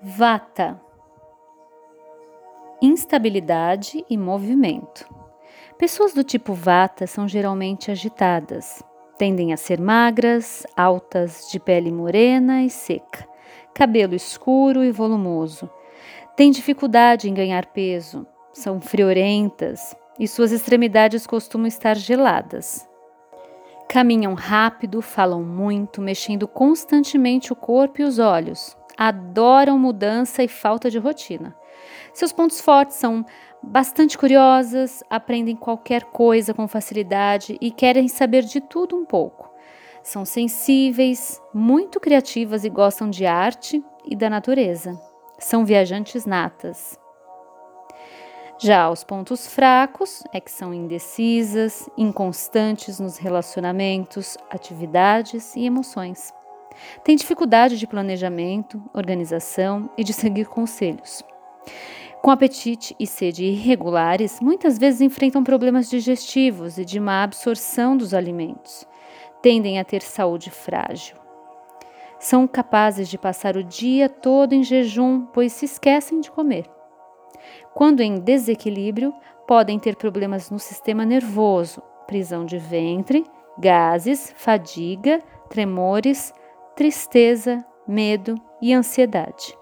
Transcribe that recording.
Vata instabilidade e movimento. Pessoas do tipo Vata são geralmente agitadas, tendem a ser magras, altas, de pele morena e seca, cabelo escuro e volumoso. Têm dificuldade em ganhar peso, são friorentas e suas extremidades costumam estar geladas. Caminham rápido, falam muito, mexendo constantemente o corpo e os olhos. Adoram mudança e falta de rotina. Seus pontos fortes são bastante curiosas, aprendem qualquer coisa com facilidade e querem saber de tudo um pouco. São sensíveis, muito criativas e gostam de arte e da natureza. São viajantes natas. Já os pontos fracos é que são indecisas, inconstantes nos relacionamentos, atividades e emoções. Têm dificuldade de planejamento, organização e de seguir conselhos. Com apetite e sede irregulares, muitas vezes enfrentam problemas digestivos e de má absorção dos alimentos. Tendem a ter saúde frágil. São capazes de passar o dia todo em jejum, pois se esquecem de comer. Quando em desequilíbrio, podem ter problemas no sistema nervoso, prisão de ventre, gases, fadiga, tremores, tristeza, medo e ansiedade.